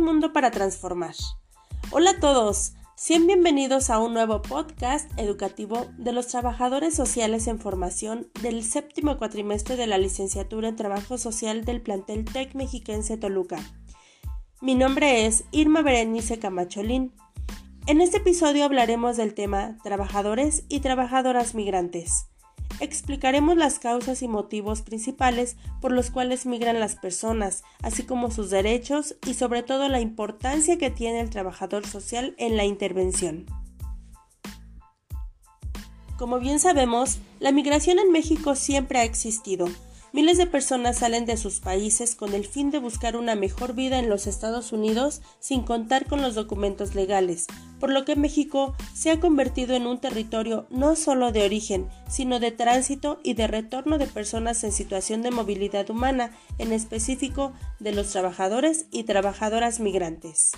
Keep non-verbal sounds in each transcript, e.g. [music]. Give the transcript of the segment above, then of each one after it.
Un mundo para transformar. Hola a todos, sean bienvenidos a un nuevo podcast educativo de los trabajadores sociales en formación del séptimo cuatrimestre de la licenciatura en Trabajo Social del plantel TEC Mexiquense Toluca. Mi nombre es Irma Berenice Camacholín. En este episodio hablaremos del tema trabajadores y trabajadoras migrantes explicaremos las causas y motivos principales por los cuales migran las personas, así como sus derechos y sobre todo la importancia que tiene el trabajador social en la intervención. Como bien sabemos, la migración en México siempre ha existido, Miles de personas salen de sus países con el fin de buscar una mejor vida en los Estados Unidos sin contar con los documentos legales, por lo que México se ha convertido en un territorio no solo de origen, sino de tránsito y de retorno de personas en situación de movilidad humana, en específico de los trabajadores y trabajadoras migrantes.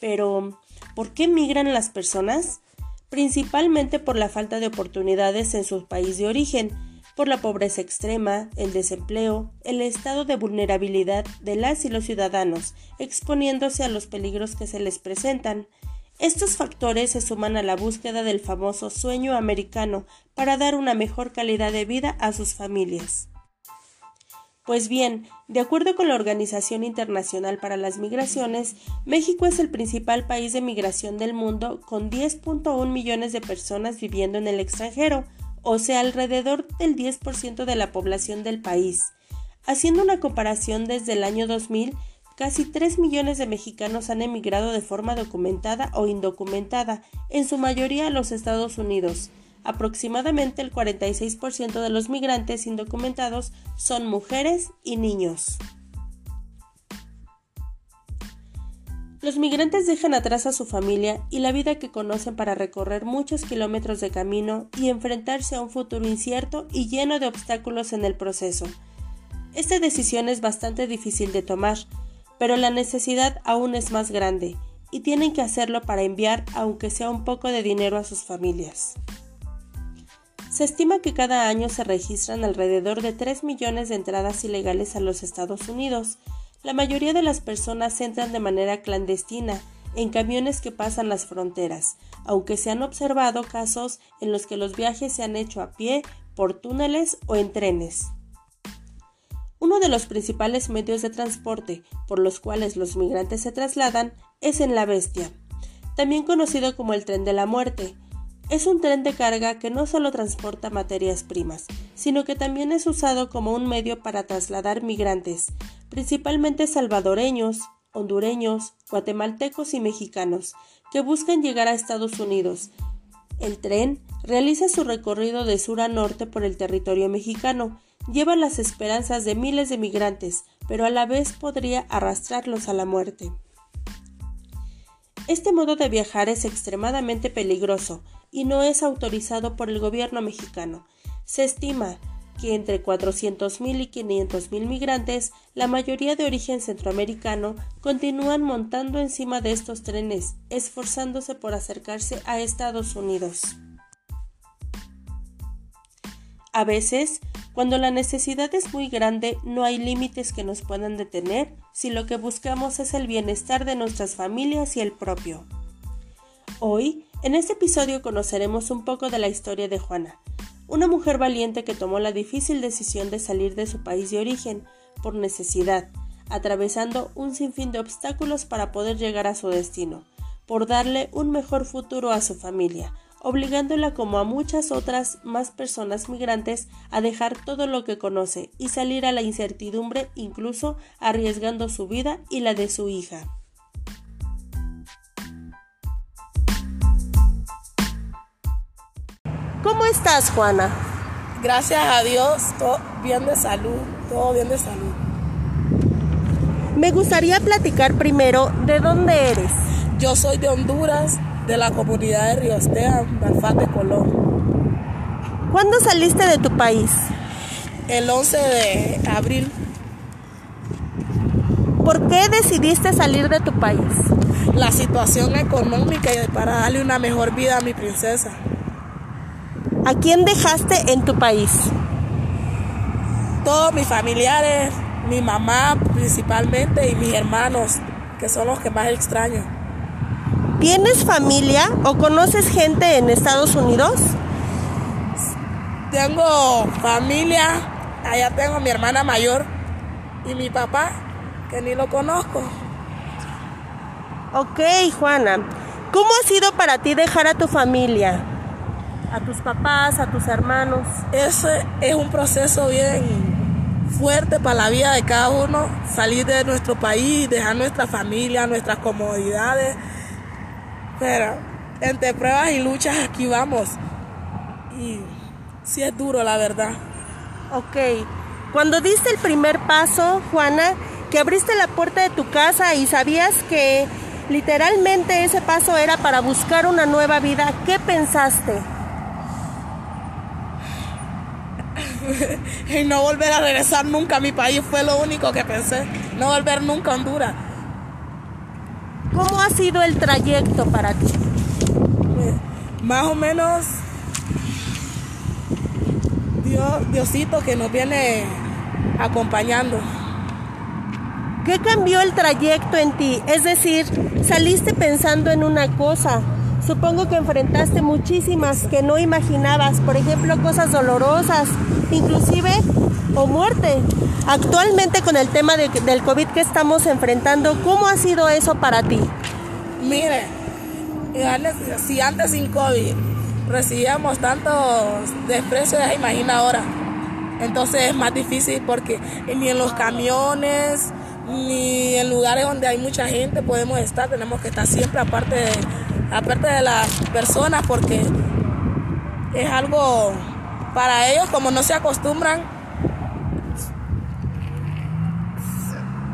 Pero, ¿por qué migran las personas? Principalmente por la falta de oportunidades en su país de origen, por la pobreza extrema, el desempleo, el estado de vulnerabilidad de las y los ciudadanos, exponiéndose a los peligros que se les presentan. Estos factores se suman a la búsqueda del famoso sueño americano para dar una mejor calidad de vida a sus familias. Pues bien, de acuerdo con la Organización Internacional para las Migraciones, México es el principal país de migración del mundo con 10.1 millones de personas viviendo en el extranjero, o sea, alrededor del 10% de la población del país. Haciendo una comparación desde el año 2000, casi 3 millones de mexicanos han emigrado de forma documentada o indocumentada, en su mayoría a los Estados Unidos. Aproximadamente el 46% de los migrantes indocumentados son mujeres y niños. Los migrantes dejan atrás a su familia y la vida que conocen para recorrer muchos kilómetros de camino y enfrentarse a un futuro incierto y lleno de obstáculos en el proceso. Esta decisión es bastante difícil de tomar, pero la necesidad aún es más grande y tienen que hacerlo para enviar aunque sea un poco de dinero a sus familias. Se estima que cada año se registran alrededor de 3 millones de entradas ilegales a los Estados Unidos, la mayoría de las personas entran de manera clandestina en camiones que pasan las fronteras, aunque se han observado casos en los que los viajes se han hecho a pie, por túneles o en trenes. Uno de los principales medios de transporte por los cuales los migrantes se trasladan es en la bestia, también conocido como el tren de la muerte. Es un tren de carga que no solo transporta materias primas, sino que también es usado como un medio para trasladar migrantes, principalmente salvadoreños, hondureños, guatemaltecos y mexicanos, que buscan llegar a Estados Unidos. El tren realiza su recorrido de sur a norte por el territorio mexicano, lleva las esperanzas de miles de migrantes, pero a la vez podría arrastrarlos a la muerte. Este modo de viajar es extremadamente peligroso y no es autorizado por el gobierno mexicano. Se estima que entre 400.000 y 500.000 migrantes, la mayoría de origen centroamericano, continúan montando encima de estos trenes, esforzándose por acercarse a Estados Unidos. A veces, cuando la necesidad es muy grande, no hay límites que nos puedan detener si lo que buscamos es el bienestar de nuestras familias y el propio. Hoy, en este episodio conoceremos un poco de la historia de Juana, una mujer valiente que tomó la difícil decisión de salir de su país de origen por necesidad, atravesando un sinfín de obstáculos para poder llegar a su destino, por darle un mejor futuro a su familia, obligándola como a muchas otras más personas migrantes a dejar todo lo que conoce y salir a la incertidumbre incluso arriesgando su vida y la de su hija. ¿Cómo estás, Juana? Gracias a Dios, todo bien de salud, todo bien de salud. Me gustaría platicar primero de dónde eres. Yo soy de Honduras, de la comunidad de Río Esteban, de Colón. ¿Cuándo saliste de tu país? El 11 de abril. ¿Por qué decidiste salir de tu país? La situación económica y para darle una mejor vida a mi princesa. ¿A quién dejaste en tu país? Todos mis familiares, mi mamá principalmente y mis hermanos. que son los que más extraño. ¿Tienes familia o conoces gente en Estados Unidos? Tengo familia, allá tengo mi hermana mayor y mi papá, que ni lo conozco. Ok, Juana. ¿Cómo ha sido para ti dejar a tu familia? A tus papás, a tus hermanos. Ese es un proceso bien fuerte para la vida de cada uno, salir de nuestro país, dejar nuestra familia, nuestras comodidades. Pero entre pruebas y luchas aquí vamos. Y sí es duro, la verdad. Ok. Cuando diste el primer paso, Juana, que abriste la puerta de tu casa y sabías que literalmente ese paso era para buscar una nueva vida, ¿qué pensaste? [laughs] y no volver a regresar nunca a mi país fue lo único que pensé. No volver nunca a Honduras. ¿Cómo ha sido el trayecto para ti? Más o menos Dios, Diosito que nos viene acompañando. ¿Qué cambió el trayecto en ti? Es decir, saliste pensando en una cosa. Supongo que enfrentaste muchísimas que no imaginabas, por ejemplo, cosas dolorosas, inclusive o muerte. Actualmente con el tema del COVID que estamos enfrentando, ¿cómo ha sido eso para ti? Mire, si antes sin COVID recibíamos tantos desprecios, imagina ahora. Entonces es más difícil porque ni en los camiones, ni en lugares donde hay mucha gente podemos estar, tenemos que estar siempre aparte de, aparte de las personas porque es algo para ellos como no se acostumbran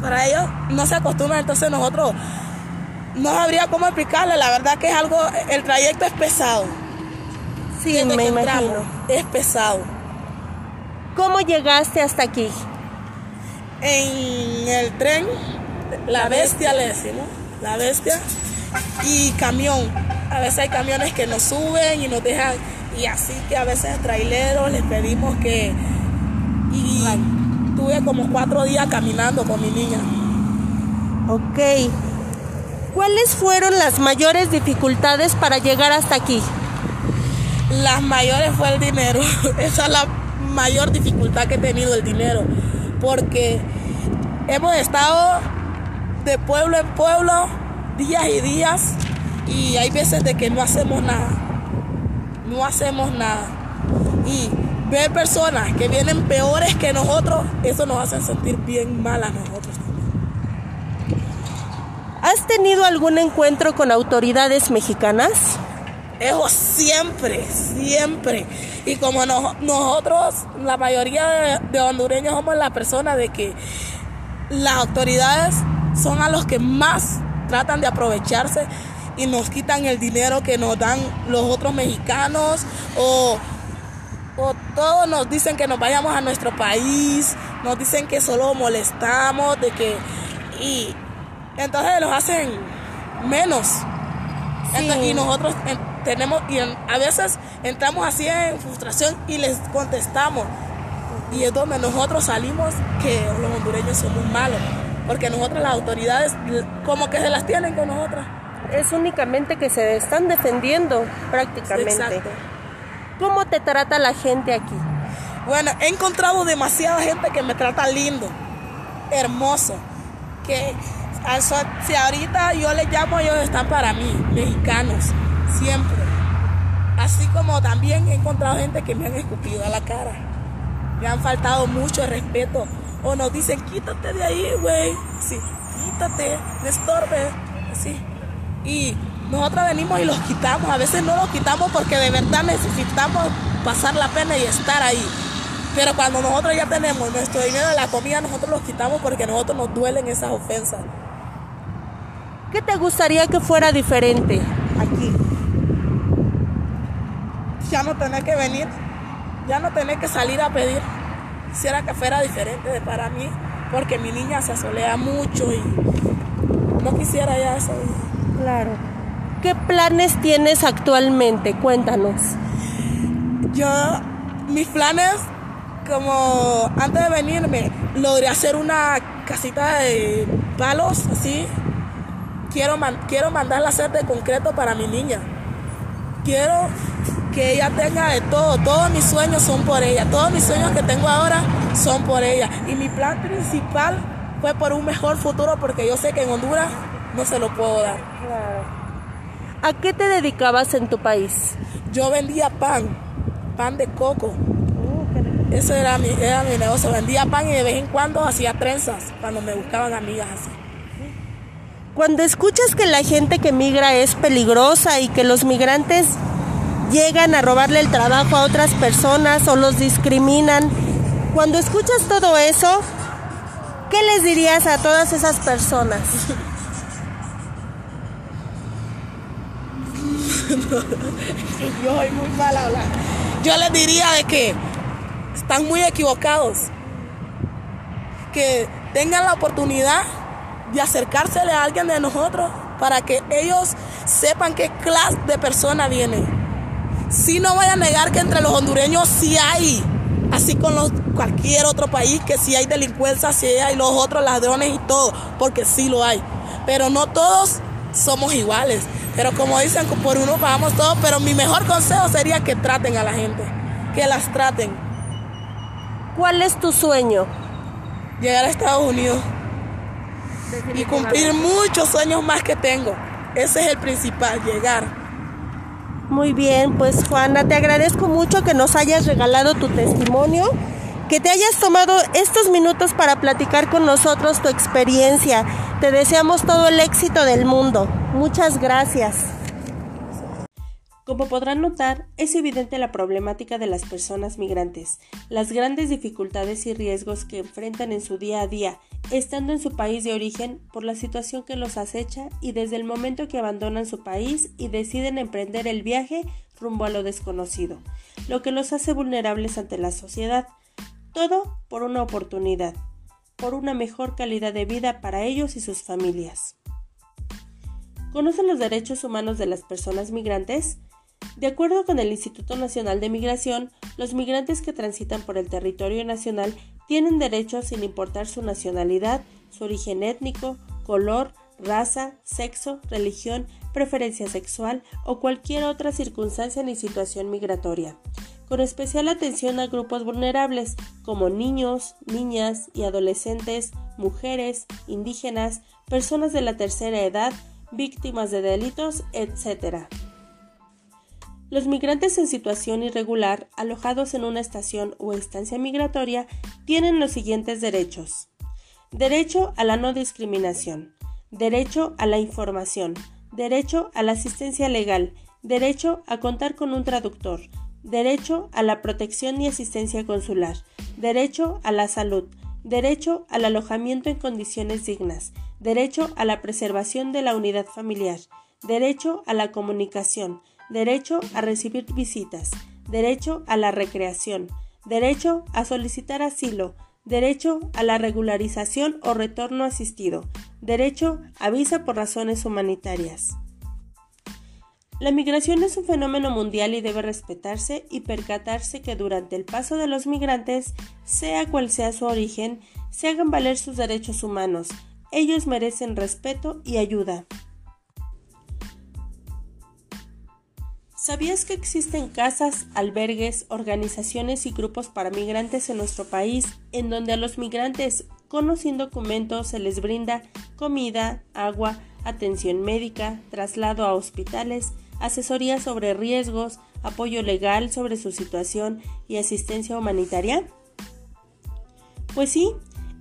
para ellos no se acostumbran entonces nosotros no habría cómo explicarle la verdad que es algo el trayecto es pesado. Sí me imagino. es pesado. ¿cómo llegaste hasta aquí? en el tren, la bestia. le decimos, la bestia, y camión. A veces hay camiones que nos suben y nos dejan, y así que a veces traileros les pedimos que... Y tuve como cuatro días caminando con mi niña. Ok. ¿Cuáles fueron las mayores dificultades para llegar hasta aquí? Las mayores fue el dinero. [laughs] Esa es la mayor dificultad que he tenido, el dinero porque hemos estado de pueblo en pueblo, días y días, y hay veces de que no hacemos nada, no hacemos nada. Y ver personas que vienen peores que nosotros, eso nos hace sentir bien mal a nosotros ¿Has tenido algún encuentro con autoridades mexicanas? Eso siempre, siempre. Y como nosotros, la mayoría de, hondureños somos la persona de que las autoridades son a los que más tratan de aprovecharse y nos quitan el dinero que nos dan los otros mexicanos o, o todos nos dicen que nos vayamos a nuestro país, nos dicen que solo molestamos, de que y entonces los hacen menos. y nosotros tenemos y a veces entramos así en frustración y les contestamos. Y es donde nosotros salimos que los hondureños somos malos, porque nosotros las autoridades como que se las tienen con nosotras. Es únicamente que se están defendiendo prácticamente. Exacto. ¿Cómo te trata la gente aquí? Bueno, he encontrado demasiada gente que me trata lindo, hermoso, que si ahorita yo les llamo, ellos están para mí, mexicanos siempre. Así como también he encontrado gente que me han escupido a la cara. Me han faltado mucho respeto. O nos dicen, quítate de ahí, güey. Sí, quítate, me estorbe. Así. Y nosotros venimos y los quitamos. A veces no los quitamos porque de verdad necesitamos pasar la pena y estar ahí. Pero cuando nosotros ya tenemos nuestro dinero de la comida, nosotros los quitamos porque a nosotros nos duelen esas ofensas. ¿Qué te gustaría que fuera diferente aquí? ya no tener que venir, ya no tener que salir a pedir. Quisiera que fuera diferente para mí, porque mi niña se asolea mucho y no quisiera ya eso. Claro. ¿Qué planes tienes actualmente? Cuéntanos. Yo, mis planes, como antes de venirme, logré hacer una casita de palos, así, quiero, quiero mandarla a hacer de concreto para mi niña. Quiero que ella tenga de todo. Todos mis sueños son por ella. Todos mis sueños que tengo ahora son por ella. Y mi plan principal fue por un mejor futuro porque yo sé que en Honduras no se lo puedo dar. ¿A qué te dedicabas en tu país? Yo vendía pan, pan de coco. Uh, Eso era mi, era mi negocio. Vendía pan y de vez en cuando hacía trenzas cuando me buscaban amigas así. Cuando escuchas que la gente que migra es peligrosa y que los migrantes llegan a robarle el trabajo a otras personas o los discriminan, cuando escuchas todo eso, ¿qué les dirías a todas esas personas? [laughs] Yo soy muy mal hablar. Yo les diría de que están muy equivocados. Que tengan la oportunidad de acercársele a alguien de nosotros para que ellos sepan qué clase de persona viene. Si no voy a negar que entre los hondureños sí hay, así con los, cualquier otro país, que sí hay delincuencia, sí hay los otros ladrones y todo, porque sí lo hay. Pero no todos somos iguales. Pero como dicen, por uno pagamos todos. Pero mi mejor consejo sería que traten a la gente, que las traten. ¿Cuál es tu sueño? Llegar a Estados Unidos y cumplir muchos sueños más que tengo. Ese es el principal, llegar. Muy bien, pues Juana, te agradezco mucho que nos hayas regalado tu testimonio, que te hayas tomado estos minutos para platicar con nosotros tu experiencia. Te deseamos todo el éxito del mundo. Muchas gracias. Como podrán notar, es evidente la problemática de las personas migrantes, las grandes dificultades y riesgos que enfrentan en su día a día, estando en su país de origen por la situación que los acecha y desde el momento que abandonan su país y deciden emprender el viaje rumbo a lo desconocido, lo que los hace vulnerables ante la sociedad. Todo por una oportunidad, por una mejor calidad de vida para ellos y sus familias. ¿Conocen los derechos humanos de las personas migrantes? De acuerdo con el Instituto Nacional de Migración, los migrantes que transitan por el territorio nacional tienen derechos sin importar su nacionalidad, su origen étnico, color, raza, sexo, religión, preferencia sexual o cualquier otra circunstancia ni situación migratoria, con especial atención a grupos vulnerables como niños, niñas y adolescentes, mujeres, indígenas, personas de la tercera edad, víctimas de delitos, etc. Los migrantes en situación irregular, alojados en una estación o estancia migratoria, tienen los siguientes derechos. Derecho a la no discriminación. Derecho a la información. Derecho a la asistencia legal. Derecho a contar con un traductor. Derecho a la protección y asistencia consular. Derecho a la salud. Derecho al alojamiento en condiciones dignas. Derecho a la preservación de la unidad familiar. Derecho a la comunicación derecho a recibir visitas, derecho a la recreación, derecho a solicitar asilo, derecho a la regularización o retorno asistido, derecho a visa por razones humanitarias. La migración es un fenómeno mundial y debe respetarse y percatarse que durante el paso de los migrantes, sea cual sea su origen, se hagan valer sus derechos humanos. Ellos merecen respeto y ayuda. ¿Sabías que existen casas, albergues, organizaciones y grupos para migrantes en nuestro país en donde a los migrantes con sin documentos se les brinda comida, agua, atención médica, traslado a hospitales, asesoría sobre riesgos, apoyo legal sobre su situación y asistencia humanitaria? Pues sí,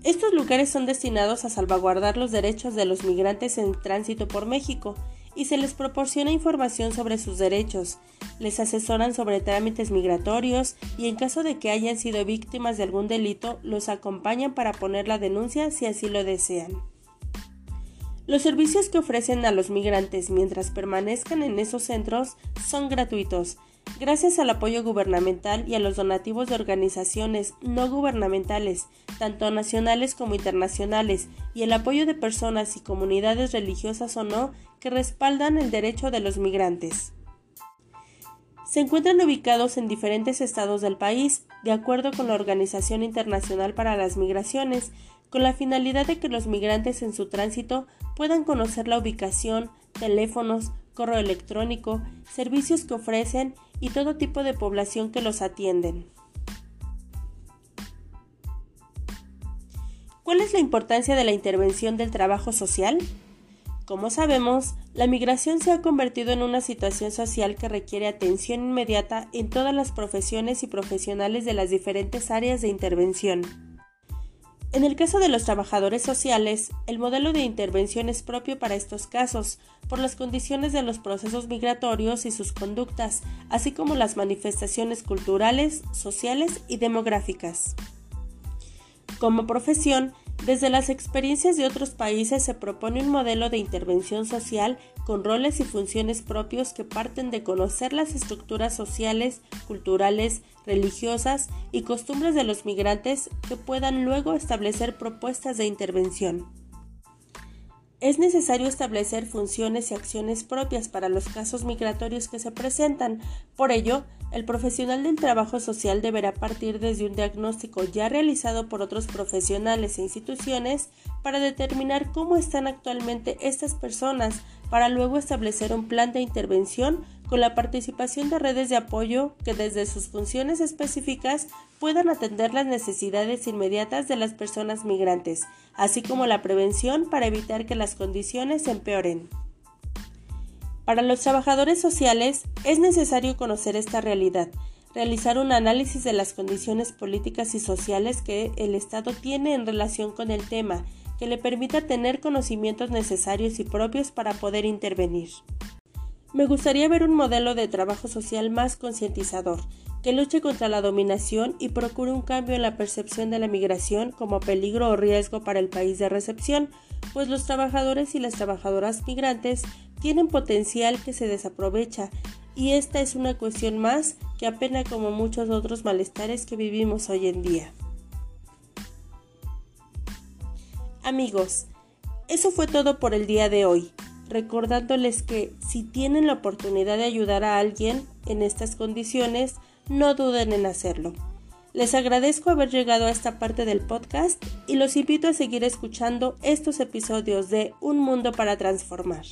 estos lugares son destinados a salvaguardar los derechos de los migrantes en tránsito por México y se les proporciona información sobre sus derechos, les asesoran sobre trámites migratorios y en caso de que hayan sido víctimas de algún delito, los acompañan para poner la denuncia si así lo desean. Los servicios que ofrecen a los migrantes mientras permanezcan en esos centros son gratuitos, gracias al apoyo gubernamental y a los donativos de organizaciones no gubernamentales, tanto nacionales como internacionales, y el apoyo de personas y comunidades religiosas o no que respaldan el derecho de los migrantes. Se encuentran ubicados en diferentes estados del país, de acuerdo con la Organización Internacional para las Migraciones, con la finalidad de que los migrantes en su tránsito puedan conocer la ubicación, teléfonos, correo electrónico, servicios que ofrecen y todo tipo de población que los atienden. ¿Cuál es la importancia de la intervención del trabajo social? Como sabemos, la migración se ha convertido en una situación social que requiere atención inmediata en todas las profesiones y profesionales de las diferentes áreas de intervención. En el caso de los trabajadores sociales, el modelo de intervención es propio para estos casos, por las condiciones de los procesos migratorios y sus conductas, así como las manifestaciones culturales, sociales y demográficas. Como profesión, desde las experiencias de otros países se propone un modelo de intervención social con roles y funciones propios que parten de conocer las estructuras sociales, culturales, religiosas y costumbres de los migrantes que puedan luego establecer propuestas de intervención. Es necesario establecer funciones y acciones propias para los casos migratorios que se presentan. Por ello, el profesional del trabajo social deberá partir desde un diagnóstico ya realizado por otros profesionales e instituciones para determinar cómo están actualmente estas personas, para luego establecer un plan de intervención con la participación de redes de apoyo que desde sus funciones específicas puedan atender las necesidades inmediatas de las personas migrantes, así como la prevención para evitar que las condiciones empeoren. Para los trabajadores sociales es necesario conocer esta realidad, realizar un análisis de las condiciones políticas y sociales que el Estado tiene en relación con el tema, que le permita tener conocimientos necesarios y propios para poder intervenir. Me gustaría ver un modelo de trabajo social más concientizador, que luche contra la dominación y procure un cambio en la percepción de la migración como peligro o riesgo para el país de recepción, pues los trabajadores y las trabajadoras migrantes tienen potencial que se desaprovecha y esta es una cuestión más que apena como muchos otros malestares que vivimos hoy en día. Amigos, eso fue todo por el día de hoy recordándoles que si tienen la oportunidad de ayudar a alguien en estas condiciones, no duden en hacerlo. Les agradezco haber llegado a esta parte del podcast y los invito a seguir escuchando estos episodios de Un Mundo para Transformar.